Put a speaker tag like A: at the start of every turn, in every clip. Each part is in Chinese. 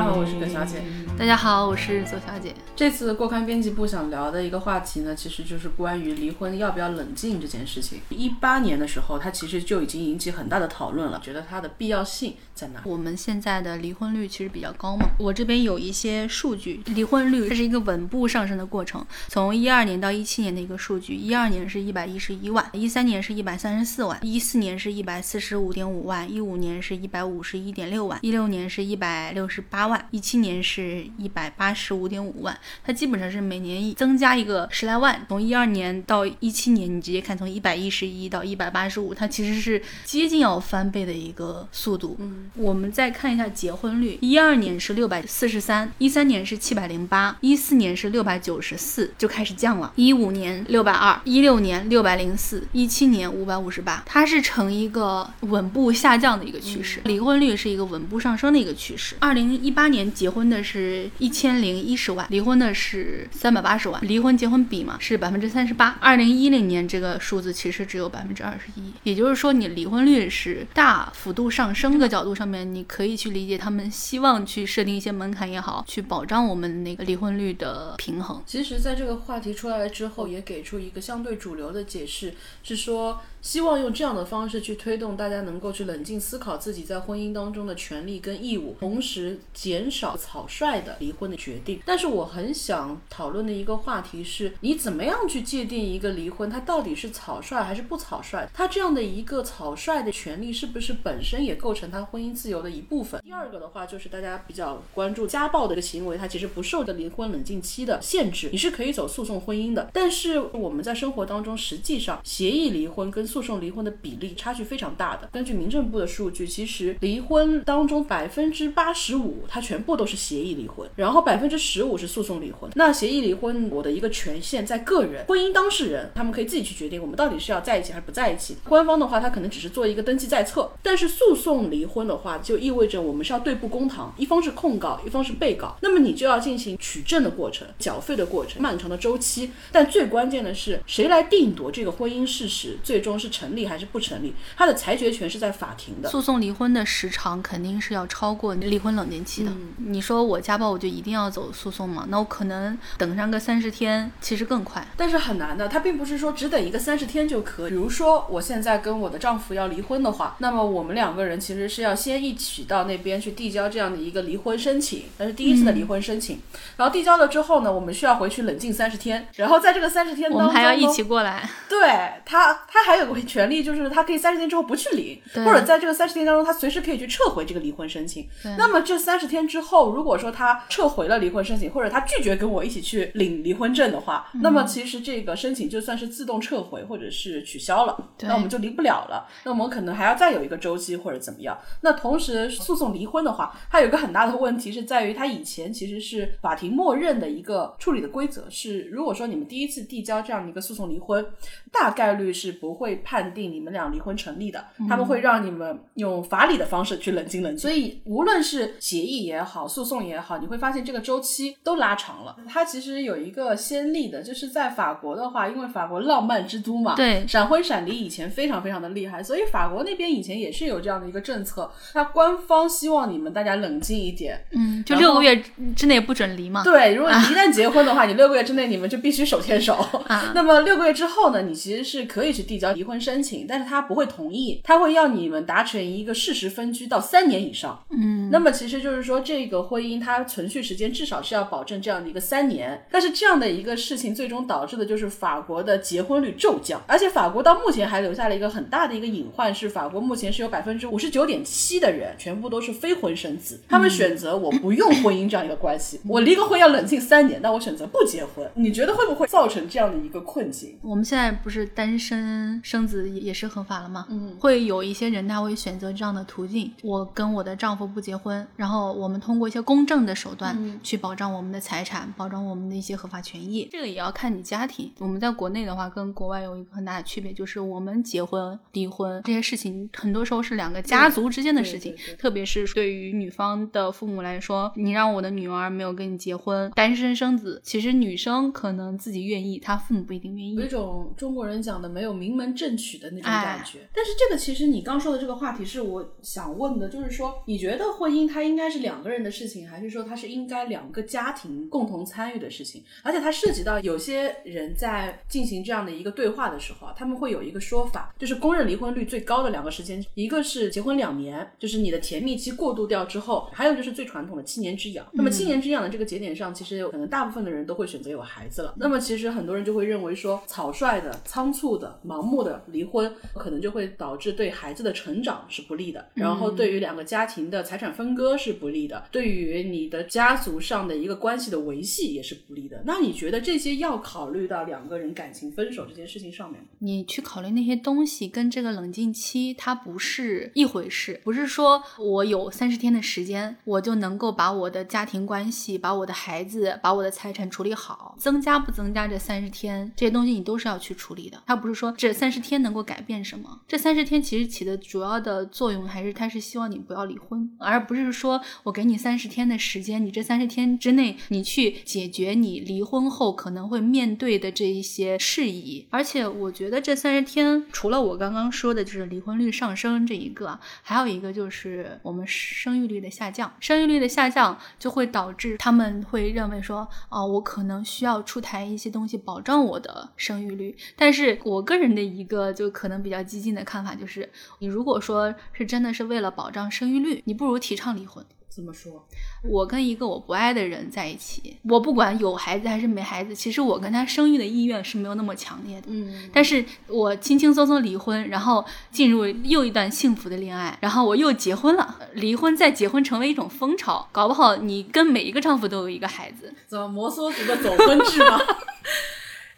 A: 大家好，我是葛小姐。
B: 大家好，我是左小姐。
A: 这次过刊编辑部想聊的一个话题呢，其实就是关于离婚要不要冷静这件事情。一八年的时候，它其实就已经引起很大的讨论了，觉得它的必要性在哪？
B: 我们现在的离婚率其实比较高嘛，我这边有一些数据，离婚率它是一个稳步上升的过程。从一二年到一七年的一个数据，一二年是一百一十一万，一三年是一百三十四万，一四年是一百四十五点五万，一五年是一百五十一点六万，一六年是一百六十八万，一七年是一百八十五点五万。它基本上是每年增加一个十来万。从一二年到一七年，你直接看从一百一十一到一百八十五，它其实是接近要翻倍的一个速度。
A: 嗯，
B: 我们再看一下结婚率，一二年是六百四十三，一三年是七百零八，一四年是六百九十四，就开始降了。一五年六百二，一六年六百零四，一七年五百五十八，它是呈一个稳步下降的一个趋势，离婚率是一个稳步上升的一个趋势。二零一八年结婚的是一千零一十万，离婚的是三百八十万，离婚结婚比嘛是百分之三十八。二零一零年这个数字其实只有百分之二十一，也就是说你离婚率是大幅度上升的角度上面，你可以去理解他们希望去设定一些门槛也好，去保障我们那个离婚率的平衡。
A: 其实，在这个话题出来了之后，也给出一个相对主流的解释，是说希望用这样的方式去推动大家能够去冷静思考自己在婚姻当中的权利跟义务，同时减少草率的离婚的决定。但是，我很想讨论的一个话题是，你怎么样去界定一个离婚，它到底是草率还是不草率？它这样的一个草率的权利，是不是本身也构成他婚姻自由的一部分？第二个的话，就是大家比较关注家暴的一个行为，它其实不受的离婚冷静期的限制，你是可以走诉讼婚姻的。但是我们在生活当中，实际上协议离婚跟诉讼离婚的比例差距非常大的。根据民政部的数据，其实离婚当中百分之八十五，它全部都是协议离婚，然后百分之十五是诉讼离婚。那协议离婚，我的一个权限在个人，婚姻当事人他们可以自己去决定，我们到底是要在一起还是不在一起。官方的话，他可能只是做一个登记在册，但是诉讼离婚的话，就意味着我们是要对簿公堂，一方是控告，一方是被告，那么你就要进行取证的过程、缴费的过程，漫长的周期。但最关键的是，谁来定夺这个婚姻事实最终是成立还是不成立？他的裁决权是在法庭的。
B: 诉讼离婚的时长肯定是要超过离婚冷静期的。你说我家暴，我就一定要走诉讼吗？那我可能等上个三十天，其实更快。
A: 但是很难的，他并不是说只等一个三十天就可以。比如说，我现在跟我的丈夫要离婚的话，那么我们两个人其实是要先一起到那边去递交这样的一个离婚申请，那是第一次的离婚申请。然后递交了之后呢，我们需要回去冷静三十天，然后在这个三十天当中，
B: 我们还要一起过来。
A: 对他，他还有个权利，就是他可以三十天之后不去领，或者在这个三十天当中，他随时可以去撤回这个离婚申请。那么这三十天之后，如果说他撤回了离婚申请，或者他拒绝跟我一起去领离婚证的话，那么其实这个申请就算是自动撤回或者是取消了，那我们就离不了了。那我们可能还要再有一个周期或者怎么样。那同时诉讼离婚的话，它有一个很大的问题是在于，它以前其实是法庭默认的一个处理的规则是，如果说你们第一次递交这样的一个诉讼离婚，大概率是不会判定你们俩离婚成立的，他们会让你们用法理的方式去冷静冷静。所以无论是协议也好，诉讼也好，你会发现这个周期都拉长了。它其实有一个先例的，就是在法国的话，因为法国浪漫之都嘛，
B: 对，
A: 闪婚闪离以前非常非常的厉害，所以法国那边以前也是有这样的一个政策，它官方希望你们大家冷静一点，
B: 嗯，就六个月之内不准离嘛。
A: 对，如果你一旦结婚的话，你六个月之内你们就必须手牵手。
B: 啊，
A: 那么六个月之后呢，你其实是可以去递交离婚婚申请，但是他不会同意，他会要你们达成一个事实分居到三年以上。
B: 嗯，
A: 那么其实就是说，这个婚姻它存续时间至少是要保证这样的一个三年。但是这样的一个事情，最终导致的就是法国的结婚率骤降，而且法国到目前还留下了一个很大的一个隐患，是法国目前是有百分之五十九点七的人全部都是非婚生子，他们选择我不用婚姻这样一个关系，我离个婚要冷静三年，但我选择不结婚。你觉得会不会造成这样的一个困境？
B: 我们现在不是单身生子也是合法了吗？
A: 嗯，
B: 会有一些人他会选择这样的途径，我跟我的丈夫不结婚，然后我们通过一些公正的手段
A: 嗯
B: 去保障我们的财产，保障我们的一些合法权益。这个也要看你家庭。我们在国内的话，跟国外有一个很大的区别，就是我们结婚、离婚这些事情，很多时候是两个家族之间的事情特别是对于女方的父母来说，你让我的女儿没有跟你结婚，单身生子，其实女生可能自己愿意，她父母不一定愿意。
A: 有一种中国人讲的没有名门正娶的那种感
B: 哎
A: 觉。但是这个其实你刚说的这个话题是我想问的，就是说你觉得婚姻它应该是两个人的事情，还是说它是应该两个家庭共同参与的事情？而且它涉及到有些人在进行这样的一个对话的时候啊，他们会有一个说法，就是公认离婚率最高的两个时间，一个是结婚两年，就是你的甜蜜期过渡掉之后，还有就是最传统的七年之痒。那么七年之痒的这个节点上，其实可能大部分的人都会选择有孩子了。那么其实很多人就会认为说，草率的、仓促的、盲目的离婚，可能就会导致对孩子的成长是不利的，然后对于两个家庭的财产分割是不利的，对于你的家族上的一个关系的维系也是不利的。那你觉得这些要考虑到两个人感情分手这件事情上面？
B: 你去考虑那些东西，跟这个冷静期它不是一回事，不是说我有三十天的时间，我就能够把我的家庭关系、把我的孩子、把我的财产处理好。增加不增加这三十天，这些东西你都是要去处理的。它不是说这三十天能够改变什么，这三十天其实起的主要的作用还是它是希望你不要离婚，而不是说我给你三十天的时间，你这三十天之内你去解决你离婚后可能会面对的这一些事宜。而且我觉得这三十天，除了我刚刚说的就是离婚率上升这一个，还有一个就是我们生育率的下降。生育率的下降就会导致他们会认为说，哦，我可能需要出台一些东西保障我的生育率。但是我个人的一个就可能比较激进的看法就是，你如果说是真的是为了保障生育率，你不如提倡离婚。
A: 怎么说？
B: 我跟一个我不爱的人在一起，我不管有孩子还是没孩子，其实我跟他生育的意愿是没有那么强烈的。
A: 嗯，
B: 但是我轻轻松松离婚，然后进入又一段幸福的恋爱，然后我又结婚了，离婚再结婚成为一种风潮，搞不好你跟每一个丈夫都有一个孩子。
A: 怎么摩梭族的走婚制吗？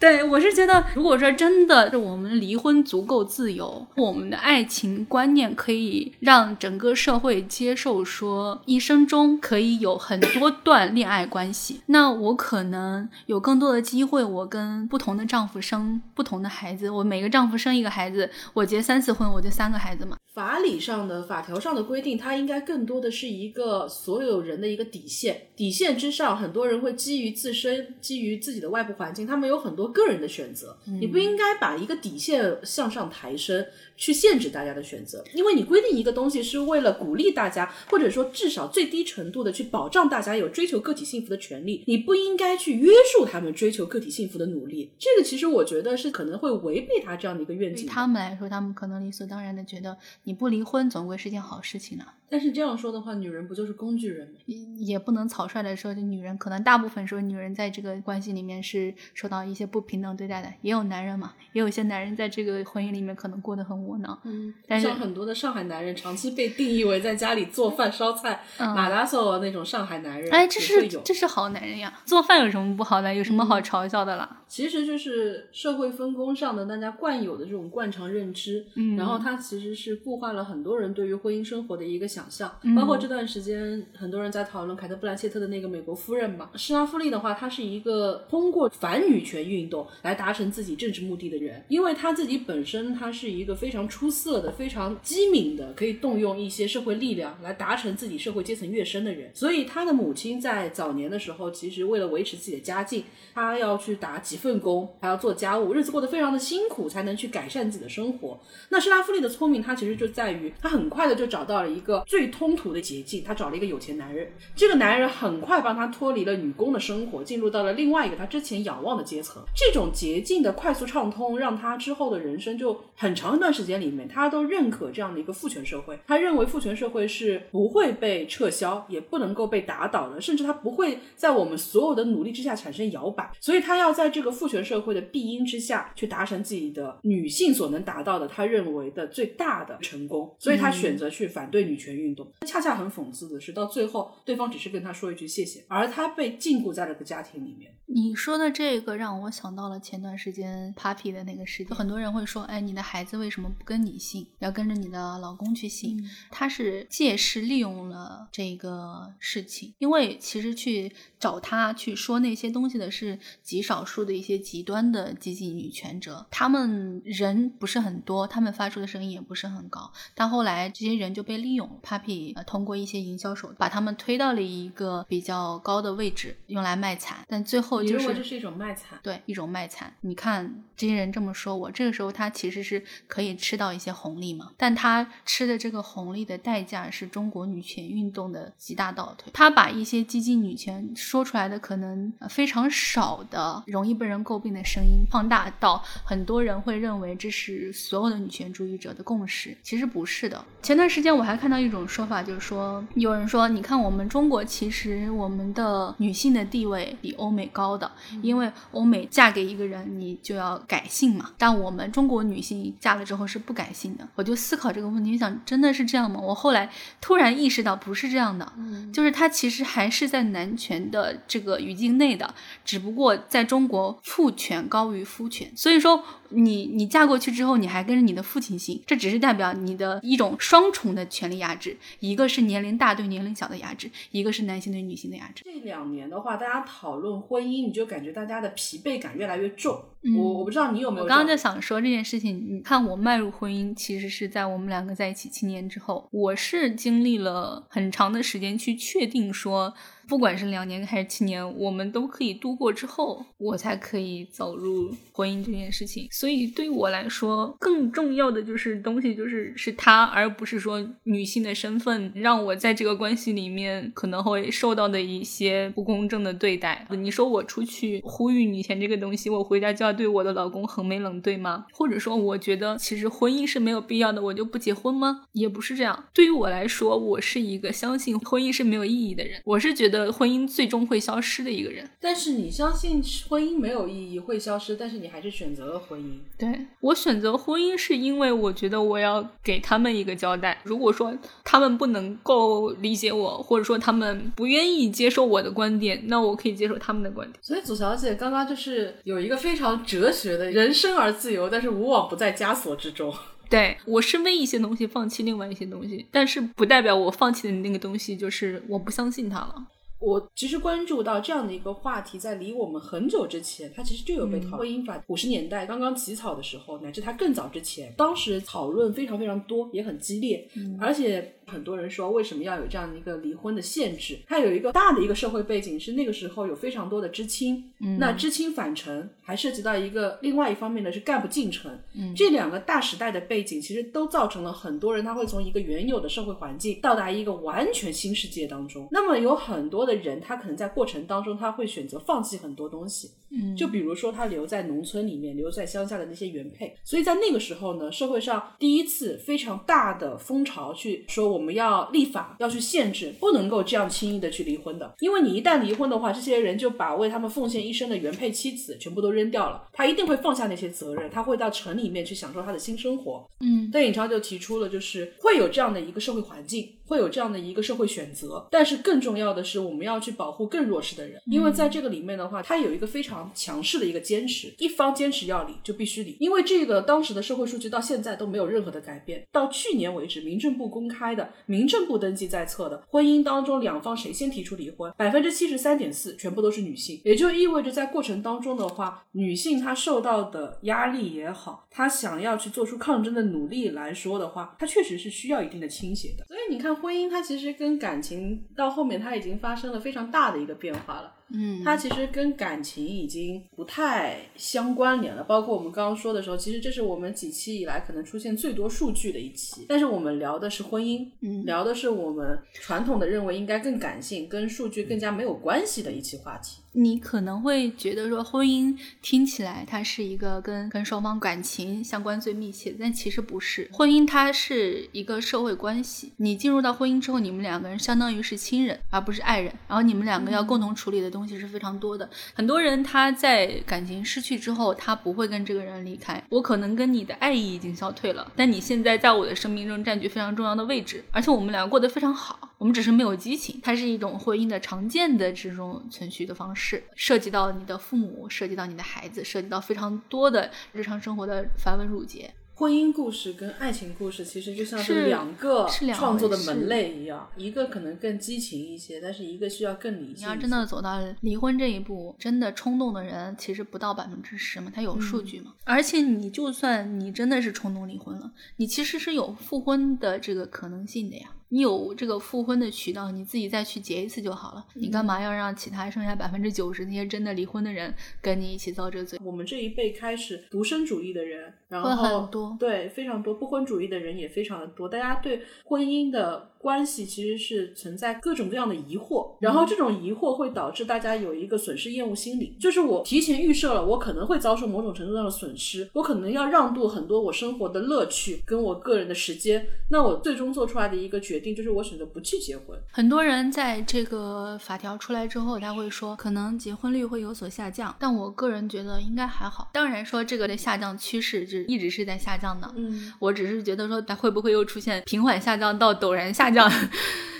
B: 对，我是觉得，如果说真的是我们离婚足够自由，我们的爱情观念可以让整个社会接受，说一生中可以有很多段恋爱关系，那我可能有更多的机会，我跟不同的丈夫生不同的孩子，我每个丈夫生一个孩子，我结三次婚，我就三个孩子嘛。
A: 法理上的、法条上的规定，它应该更多的是一个所有人的一个底线。底线之上，很多人会基于自身、基于自己的外部环境，他们有很多个人的选择。你不应该把一个底线向上抬升，去限制大家的选择。因为你规定一个东西是为了鼓励大家，或者说至少最低程度的去保障大家有追求个体幸福的权利，你不应该去约束他们追求个体幸福的努力。这个其实我觉得是可能会违背他这样的一个愿景对。
B: 他们来说，他们可能理所当然的觉得你不离婚总归是件好事情呢、
A: 但是这样说的话，女人不就是工具人吗？
B: 也也不能草率的说，这女人可能大部分时候女人在这个关系里面是受到一些不平等对待的，也有男人嘛，也有一些男人在这个婚姻里面可能过得很窝囊。
A: 嗯，
B: 但是
A: 像很多的上海男人长期被定义为在家里做饭烧菜、
B: 嗯
A: 马拉松那种上海男人，
B: 哎，这是这是好男人呀，做饭有什么不好的？有什么好嘲笑的啦？
A: 其实就是社会分工上的大家惯有的这种惯常认知，
B: 嗯
A: 然后它其实是固化了很多人对于婚姻生活的一个想象，
B: 嗯。
A: 包括这段时间很多人在讨论凯特·布兰切特的那个美国夫人嘛，施拉夫利的话，她是一个通过反女权运动来达成自己政治目的的人，因为她自己本身她是一个非常出色的、非常机敏的，可以动用一些社会力量来达成自己社会阶层跃升的人，所以她的母亲在早年的时候，其实为了维持自己的家境，她要去打几份工，还要做家务，日子过得非常的辛苦，才能去改善自己的生活。那施拉夫利的聪明，他其实就就在于他很快的就找到了一个最通途的捷径，他找了一个有钱男人。这个男人很快帮他脱离了女工的生活，进入到了另外一个他之前仰望的阶层。这种捷径的快速畅通，让他之后的人生就很长一段时间里面，他都认可这样的一个父权社会。他认为父权社会是不会被撤销，也不能够被打倒的，甚至他不会在我们所有的努力之下产生摇摆。所以他要在这个父权社会的庇荫之下去达成自己的女性所能达到的他认为的最大的成成功，所以他选择去反对女权运动。恰恰很讽刺的是，到最后对方只是跟他说一句谢谢，而他被禁锢在了个家庭里面。
B: 你说的这个让我想到了前段时间 Papi 的那个事情，很多人会说，哎，你的孩子为什么不跟你姓，要跟着你的老公去姓？他是借势利用了这个事情，因为其实去找他去说那些东西的是极少数的一些极端的激进女权者，他们人不是很多，他们发出的声音也不是很高，但后来这些人就被利用，Papi 呃通过一些营销手段把他们推到了一个比较高的位置，用来卖惨，但最后就是
A: 这是一种卖惨？
B: 对一种卖惨。你看这些人这么说我，这个时候他其实是可以吃到一些红利嘛，但他吃的这个红利的代价是中国女权运动的极大倒退。他把一些激进女权说出来的可能呃非常少的、容易被人诟病的声音放大到很多人会认为这是所有的女权主义者的共识，其实不是的。前段时间我还看到一种说法，就是说有人说，你看我们中国其实我们的女性的地位比欧美高的，因为欧美嫁给一个人你就要改姓嘛，但我们中国女性嫁了之后是不改姓的。我就思考这个问题，想真的是这样吗？我后来突然意识到不是这样的，就是它其实还是在男权的这个语境内的，只不过在中国父权高于夫权，所以说你你嫁过去之后，你还跟着你的父亲姓，这只是代表你的一种双重的权力压制，一个是年龄大对年龄小的压制，一个是男性对女性的压制。
A: 这两年的话，大家讨论婚姻，你就感觉大家的疲惫感越来越重。
B: 嗯
A: 我我不知道你有没有
B: 我刚刚就想说这件事情，你看我迈入婚姻，其实是在我们两个在一起七年之后，我是经历了很长的时间去确定说，不管是两年还是七年，我们都可以度过之后，我才可以走入婚姻这件事情。所以对于我来说，更重要的就是东西就是是他，而不是说女性的身份让我在这个关系里面可能会受到的一些不公正的对待。你说我出去呼吁女权这个东西，我回家就要对我的老公横眉冷对吗？或者说，我觉得其实婚姻是没有必要的，我就不结婚吗？也不是这样。对于我来说，我是一个相信婚姻是没有意义的人。我是觉得婚姻最终会消失的一个人。
A: 但是你相信婚姻没有意义会消失，但是你还是选择了婚姻。
B: 对我选择婚姻，是因为我觉得我要给他们一个交代。如果说他们不能够理解我，或者说他们不愿意接受我的观点，那我可以接受他们的观点。
A: 所以左小姐刚刚就是有一个非常哲学的人生而自由，但是无往不在枷锁之中。
B: 对我是为一些东西放弃另外一些东西，但是不代表我放弃的那个东西就是我不相信它了。
A: 我其实关注到这样的一个话题，在离我们很久之前，它其实就有被讨论。婚姻法五十年代刚刚起草的时候，乃至它更早之前，当时讨论非常非常多，也很激烈，而且很多人说为什么要有这样的一个离婚的限制？它有一个大的一个社会背景是那个时候有非常多的知青，那知青返城还涉及到一个另外一方面呢是干部进城，这两个大时代的背景其实都造成了很多人他会从一个原有的社会环境到达一个完全新世界当中。那么有很多的人他可能在过程当中他会选择放弃很多东西，
B: 嗯。
A: 就比如说他留在农村里面，留在乡下的那些原配，所以在那个时候呢，社会上第一次非常大的风潮去说我们要立法，要去限制，不能够这样轻易的去离婚的，因为你一旦离婚的话，这些人就把为他们奉献一生的原配妻子全部都扔掉了，他一定会放下那些责任，他会到城里面去享受他的新生活。
B: 嗯。
A: 邓颖超就提出了，就是会有这样的一个社会环境，会有这样的一个社会选择，但是更重要的是，我们要去保护更弱势的人，因为在这个里面的话，它有一个非常强势的一个坚持，一方坚持要离就必须离，因为这个当时的社会数据到现在都没有任何的改变，到去年为止，民政部公开的，民政部登记在册的婚姻当中，两方谁先提出离婚，百分之七十三点四全部都是女性，也就意味着在过程当中的话，女性她受到的压力也好，她想要去做出抗争的努力来说的话，她确实是需要一定的倾斜的。所以你看，婚姻它其实跟感情到后面它已经发生了非常大的一个变化了。
B: 嗯
A: 它其实跟感情已经不太相关联了。包括我们刚刚说的时候，其实这是我们几期以来可能出现最多数据的一期。但是我们聊的是婚姻，
B: 嗯
A: 聊的是我们传统的认为应该更感性、跟数据更加没有关系的一期话题。
B: 你可能会觉得说婚姻听起来它是一个跟跟双方感情相关最密切的，但其实不是。婚姻它是一个社会关系，你进入到婚姻之后，你们两个人相当于是亲人，而不是爱人。然后你们两个要共同处理的东西是非常多的。很多人他在感情失去之后，他不会跟这个人离开。我可能跟你的爱意已经消退了，但你现在在我的生命中占据非常重要的位置，而且我们两个过得非常好。我们只是没有激情，它是一种婚姻的常见的这种存续的方式，涉及到你的父母，涉及到你的孩子，涉及到非常多的日常生活的繁文缛节。
A: 婚姻故事跟爱情故事其实就像
B: 是
A: 两个创作的门类一样，一个可能更激情一些，但是一个需要更理性。
B: 你要真的走到离婚这一步，真的冲动的人其实不到百分之十嘛，他有数据嘛。而且你就算你真的是冲动离婚了，你其实是有复婚的这个可能性的呀。你有这个复婚的渠道，你自己再去结一次就好了。你干嘛要让其他剩下百分之九十那些真的离婚的人跟你一起遭这个罪？
A: 我们这一辈开始独身主义的人，然后
B: 很多
A: 对非常多不婚主义的人也非常的多，大家对婚姻的关系其实是存在各种各样的疑惑，然后这种疑惑会导致大家有一个损失厌恶心理，就是我提前预设了我可能会遭受某种程度上的损失，我可能要让渡很多我生活的乐趣跟我个人的时间，那我最终做出来的一个决定就是我选择不去结婚。
B: 很多人在这个法条出来之后，他会说可能结婚率会有所下降，但我个人觉得应该还好。当然说这个的下降趋势是一直是在下降的，
A: 嗯，
B: 我只是觉得说它会不会又出现平缓下降到陡然下降。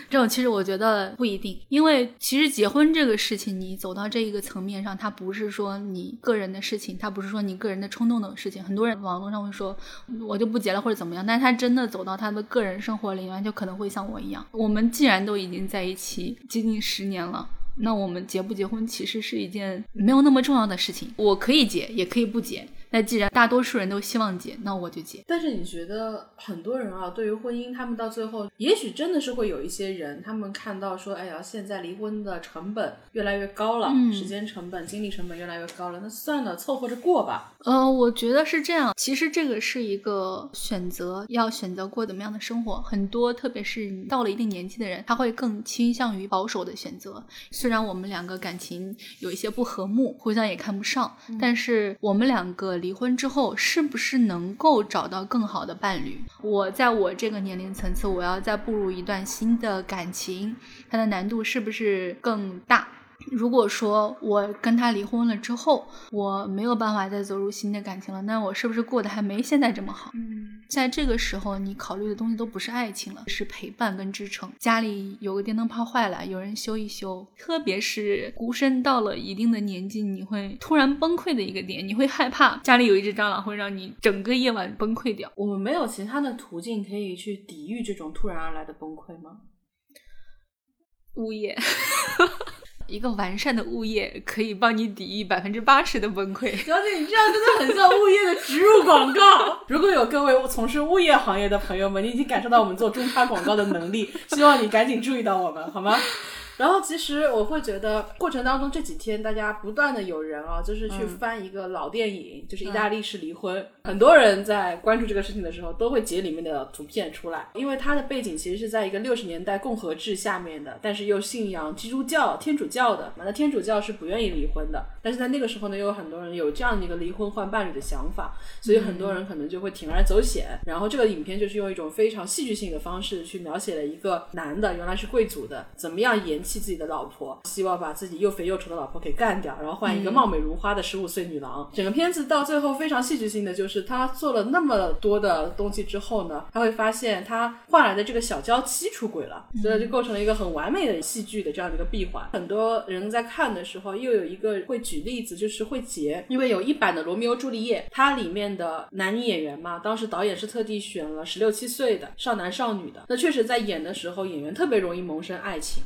B: 这种其实我觉得不一定，因为其实结婚这个事情，你走到这一个层面上，它不是说你个人的事情，它不是说你个人的冲动的事情。很多人网络上会说，我就不结了或者怎么样，但是他真的走到他的个人生活里面，就可能会像我一样。我们既然都已经在一起接近十年了。那我们结不结婚其实是一件没有那么重要的事情，我可以结，也可以不结。那既然大多数人都希望结，那我就结。
A: 但是你觉得很多人啊，对于婚姻，他们到最后，也许真的是会有一些人，他们看到说，哎呀，现在离婚的成本越来越高了，
B: 嗯
A: 时间成本、精力成本越来越高了，那算了，凑合着过吧。
B: 呃，我觉得是这样。其实这个是一个选择，要选择过怎么样的生活。很多，特别是你到了一定年纪的人，他会更倾向于保守的选择。虽然我们两个感情有一些不和睦，互相也看不上，但是我们两个离婚之后，是不是能够找到更好的伴侣？我在我这个年龄层次，我要再步入一段新的感情，它的难度是不是更大？如果说我跟他离婚了之后，我没有办法再走入新的感情了，那我是不是过得还没现在这么好？
A: 嗯，
B: 在这个时候，你考虑的东西都不是爱情了，是陪伴跟支撑。家里有个电灯泡坏了，有人修一修。特别是孤身到了一定的年纪，你会突然崩溃的一个点，你会害怕家里有一只蟑螂会让你整个夜晚崩溃掉。
A: 我们没有其他的途径可以去抵御这种突然而来的崩溃吗？
B: 物业，一个完善的物业可以帮你抵御百分之八十的崩溃。
A: 小姐，你这样真的很像物业的植入广告。如果有各位从事物业行业的朋友们，你已经感受到我们做中插广告的能力，希望你赶紧注意到我们，好吗？然后其实我会觉得过程当中这几天大家不断的有人啊，就是去翻一个老电影，就是意大利式离婚。很多人在关注这个事情的时候，都会截里面的图片出来，因为它的背景其实是在一个六十年代共和制下面的，但是又信仰基督教、天主教的。那天主教是不愿意离婚的，但是在那个时候呢，又有很多人有这样的一个离婚换伴侣的想法，所以很多人可能就会铤而走险。然后这个影片就是用一种非常戏剧性的方式去描写了一个男的原来是贵族的，怎么样嫌弃自己的老婆，希望把自己又肥又丑的老婆给干掉，然后换一个貌美如花的十五岁女郎。整个片子到最后非常戏剧性的就是他做了那么多的东西之后呢，他会发现他换来的这个小娇妻出轨了，所以就构成了一个很完美的戏剧的这样的一个闭环。很多人在看的时候，又有一个会举例子，就是会结，因为有一版的《罗密欧朱丽叶》，它里面的男女演员嘛，当时导演是特地选了十六七岁的少男少女的，那确实在演的时候，演员特别容易萌生爱情。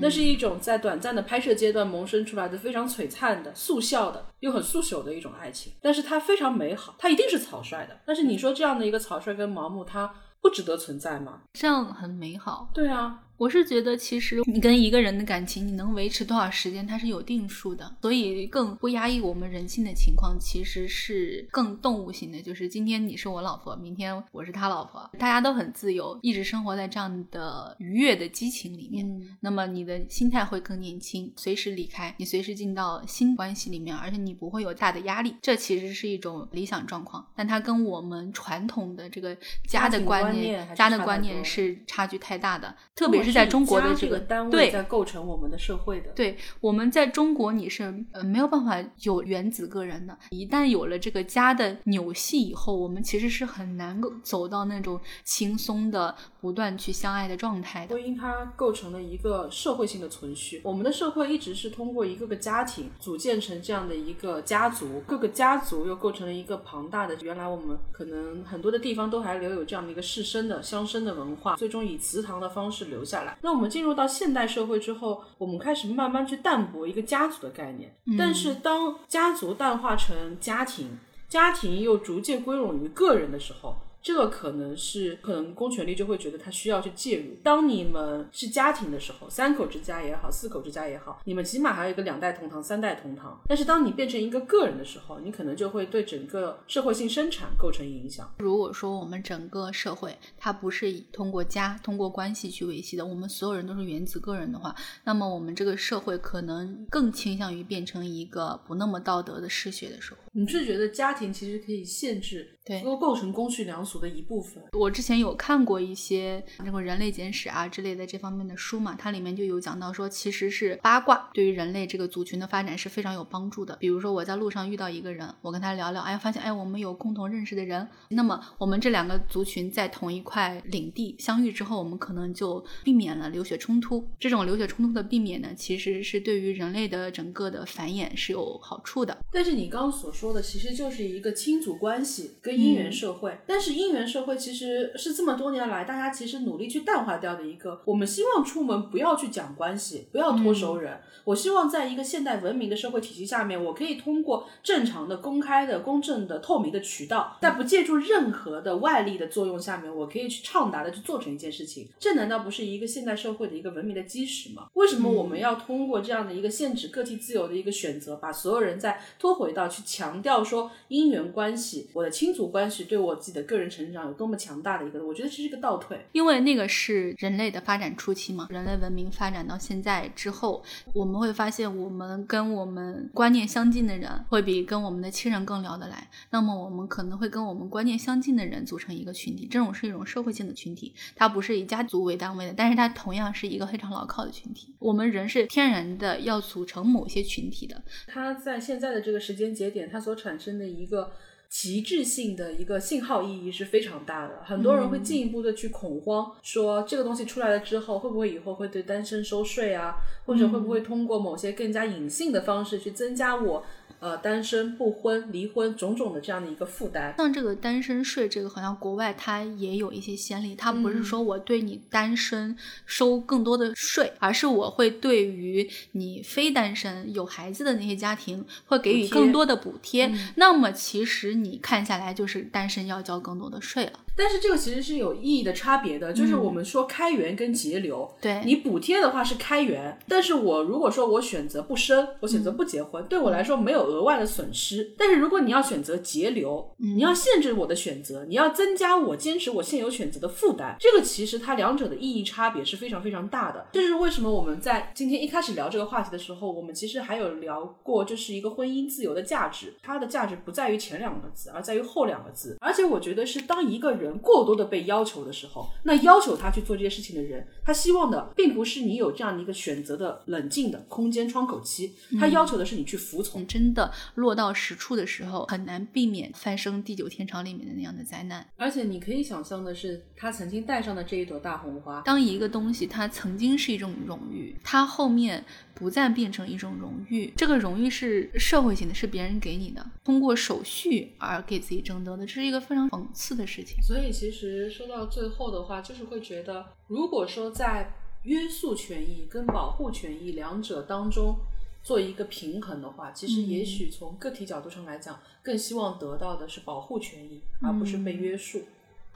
A: 那是一种在短暂的拍摄阶段萌生出来的非常璀璨的、速效的又很速朽的一种爱情，但是它非常美好，它一定是草率的。但是你说这样的一个草率跟盲目，它不值得存在吗？
B: 这样很美好。
A: 对啊，
B: 我是觉得，其实你跟一个人的感情，你能维持多少时间，它是有定数的，所以更不压抑我们人性的情况，其实是更动物性的。就是今天你是我老婆，明天我是他老婆，大家都很自由，一直生活在这样的愉悦的激情里面。
A: 嗯
B: 那么你的心态会更年轻，随时离开，你随时进到新关系里面，而且你不会有大的压力。这其实是一种理想状况，但它跟我们传统的这个家的观
A: 观念
B: 家的观念是差距太大的，特别是是在中国的
A: 这
B: 个
A: 单位在构成我们的社会的。
B: 对，我们在中国你是呃没有办法有原子个人的，一旦有了这个家的纽系以后，我们其实是很难够走到那种轻松的不断去相爱的状态的。
A: 婚姻它构成了一个社会性的存续，我们的社会一直是通过一个个家庭组建成这样的一个家族，各个家族又构成了一个庞大的。原来我们可能很多的地方都还留有这样的一个世绅的乡绅的文化，最终以祠堂的方式留下来。那我们进入到现代社会之后，我们开始慢慢去淡薄一个家族的概念，但是当家族淡化成家庭，家庭又逐渐归拢于个人的时候。这个可能是，可能公权力就会觉得他需要去介入。当你们是家庭的时候，三口之家也好，四口之家也好，你们起码还有一个两代同堂、三代同堂。但是当你变成一个个人的时候，你可能就会对整个社会性生产构成影响。
B: 如果说我们整个社会它不是以通过家、通过关系去维系的，我们所有人都是原子个人的话，那么我们这个社会可能更倾向于变成一个不那么道德的嗜血的社会。
A: 你是觉得家庭其实可以限制，
B: 对，
A: 都构成公序良俗的一部分。
B: 我之前有看过一些这个人类简史啊之类的这方面的书嘛，它里面就有讲到说，其实是八卦对于人类这个族群的发展是非常有帮助的。比如说我在路上遇到一个人，我跟他聊聊，哎，发现哎我们有共同认识的人，那么我们这两个族群在同一块领地相遇之后，我们可能就避免了流血冲突。这种流血冲突的避免呢，其实是对于人类的整个的繁衍是有好处的。
A: 但是你刚刚所说的其实就是一个亲族关系跟姻缘社会，但是姻缘社会其实是这么多年来大家其实努力去淡化掉的一个。我们希望出门不要去讲关系，不要托熟人。我希望在一个现代文明的社会体系下面，我可以通过正常的、公开的、公正的、透明的渠道，在不借助任何的外力的作用下面，我可以去畅达的去做成一件事情。这难道不是一个现代社会的一个文明的基石吗？为什么我们要通过这样的一个限制个体自由的一个选择，把所有人再拖回到去强调说姻缘关系、我的亲族关系对我自己的个人成长有多么强大的一个？我觉得这是一个倒退。
B: 因为那个是人类的发展初期嘛，人类文明发展到现在之后，我们会发现我们跟我们观念相近的人会比跟我们的亲人更聊得来。那么我们可能会跟我们观念相近的人组成一个群体，这种是一种社会性的群体，它不是以家族为单位的，但是它同样是一个非常牢靠的群体。我们人是天然的要组成某些群体的。
A: 它在现在的这个时间节点，它所产生的一个。极致性的一个信号意义是非常大的，很多人会进一步的去恐慌，说这个东西出来了之后，会不会以后会对单身收税啊，或者会不会通过某些更加隐性的方式去增加我。呃，单身、不婚、离婚种种的这样的一个负担，
B: 像这个单身税，这个好像国外它也有一些先例，它不是说我对你单身收更多的税，而是我会对于你非单身有孩子的那些家庭会给予更多的补贴。那么其实你看下来就是单身要交更多的税了。
A: 但是这个其实是有意义的差别的，就是我们说开源跟节流。
B: 对
A: 你补贴的话是开源，但是我如果说我选择不生，我选择不结婚，对我来说没有额外的损失。但是如果你要选择节流，你要限制我的选择，你要增加我坚持我现有选择的负担，这个其实它两者的意义差别是非常非常大的。这就是为什么我们在今天一开始聊这个话题的时候，我们其实还有聊过，这是一个婚姻自由的价值，它的价值不在于前两个字，而在于后两个字。而且我觉得是当一个人。过多的被要求的时候，那要求他去做这些事情的人，他希望的并不是你有这样的一个选择的冷静的空间窗口期，他要求的是你去服从。
B: 真的落到实处的时候，很难避免翻生地久天长里面的那样的灾难。
A: 而且你可以想象的是，他曾经戴上的这一朵大红花，
B: 当一个东西它曾经是一种荣誉，它后面不再变成一种荣誉，这个荣誉是社会性的，是别人给你的，通过手续而给自己争得的，这是一个非常讽刺的事情。
A: 所以其实说到最后的话，就是会觉得，如果说在约束权益跟保护权益两者当中做一个平衡的话，其实也许从个体角度上来讲，更希望得到的是保护权益，而不是被约束。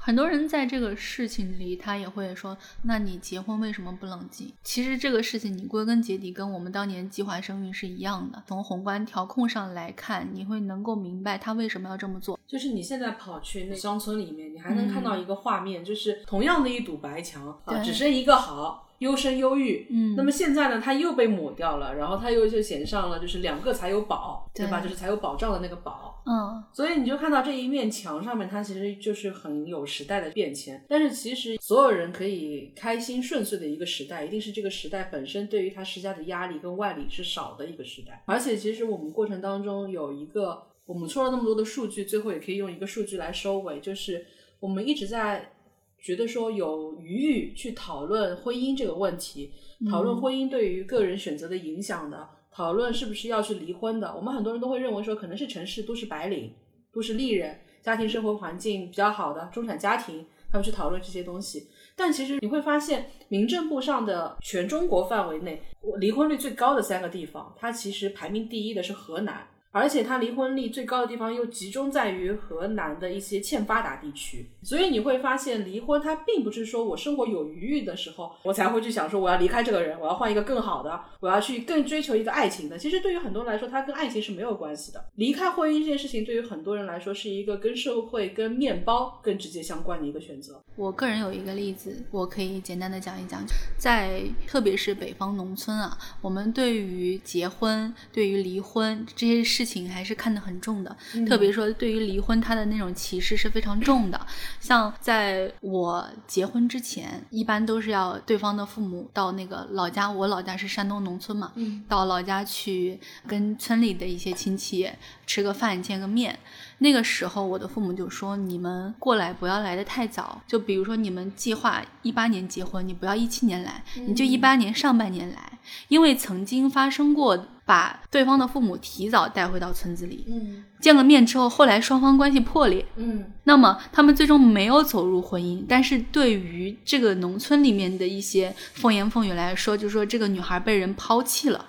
B: 很多人在这个事情里，他也会说：“那你结婚为什么不冷静？”其实这个事情，你归根结底跟我们当年计划生育是一样的。从宏观调控上来看，你会能够明白他为什么要这么做。
A: 就是你现在跑去那乡村里面，你还能看到一个画面，就是同样的一堵白墙啊，只剩一个好。优生优育。
B: 嗯
A: 那么现在呢，它又被抹掉了，然后它又就写上了就是两个才有保，对吧？就是才有保障的那个保。
B: 嗯
A: 所以你就看到这一面墙上面，它其实就是很有时代的变迁。但是其实所有人可以开心顺遂的一个时代，一定是这个时代本身对于它施加的压力跟外力是少的一个时代。而且其实我们过程当中有一个，我们说了那么多的数据，最后也可以用一个数据来收尾，就是我们一直在觉得说有余裕去讨论婚姻这个问题，讨论婚姻对于个人选择的影响的，讨论是不是要去离婚的。我们很多人都会认为说，可能是城市都市白领、都市丽人，家庭生活环境比较好的中产家庭，他们去讨论这些东西。但其实你会发现，民政部上的全中国范围内，离婚率最高的三个地方，它其实排名第一的是河南，而且他离婚率最高的地方又集中在于河南的一些欠发达地区。所以你会发现，离婚它并不是说我生活有余裕的时候，我才会去想说我要离开这个人，我要换一个更好的，我要去更追求一个爱情的。其实对于很多人来说，它跟爱情是没有关系的。离开婚姻这件事情，对于很多人来说是一个跟社会、跟面包更直接相关的一个选择。
B: 我个人有一个例子，我可以简单的讲一讲，在特别是北方农村啊，我们对于结婚、对于离婚这些事情还是看得很重的。特别说对于离婚，他的那种歧视是非常重的。像在我结婚之前，一般都是要对方的父母到那个老家，我老家是山东农村嘛，
A: 嗯
B: 到老家去跟村里的一些亲戚吃个饭、见个面。那个时候，我的父母就说：“你们过来不要来的太早，就比如说你们计划一八年结婚，你不要一七年来，你就一八年上半年来，因为曾经发生过把对方的父母提早带回到村子里，
A: 嗯
B: 见了面之后，后来双方关系破裂，
A: 嗯
B: 那么他们最终没有走入婚姻，但是对于这个农村里面的一些风言风语来说，就说这个女孩被人抛弃了。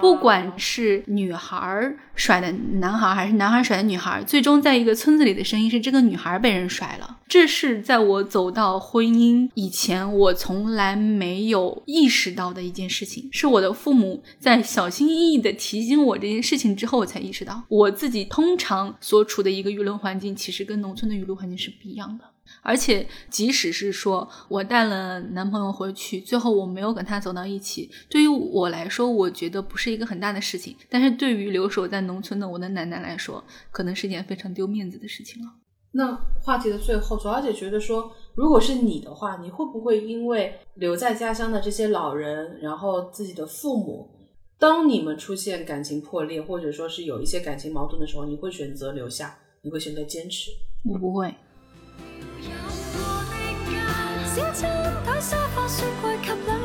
B: 不管是女孩甩的男孩，还是男孩甩的女孩，最终在一个村子里的声音是这个女孩被人甩了。这是在我走到婚姻以前，我从来没有意识到的一件事情，是我的父母在小心翼翼的提醒我这件事情之后，我才意识到我自己通常所处的一个舆论环境，其实跟农村的舆论环境是不一样的。而且，即使是说我带了男朋友回去，最后我没有跟他走到一起，对于我来说，我觉得不是一个很大的事情。但是对于留守在农村的我的奶奶来说，可能是一件非常丢面子的事情了。
A: 那话题的最后，左小姐觉得说，如果是你的话，你会不会因为留在家乡的这些老人，然后自己的父母，当你们出现感情破裂，或者说是有一些感情矛盾的时候，你会选择留下，你会选择坚持？
B: 我不会。
C: 请餐台沙发雪柜及两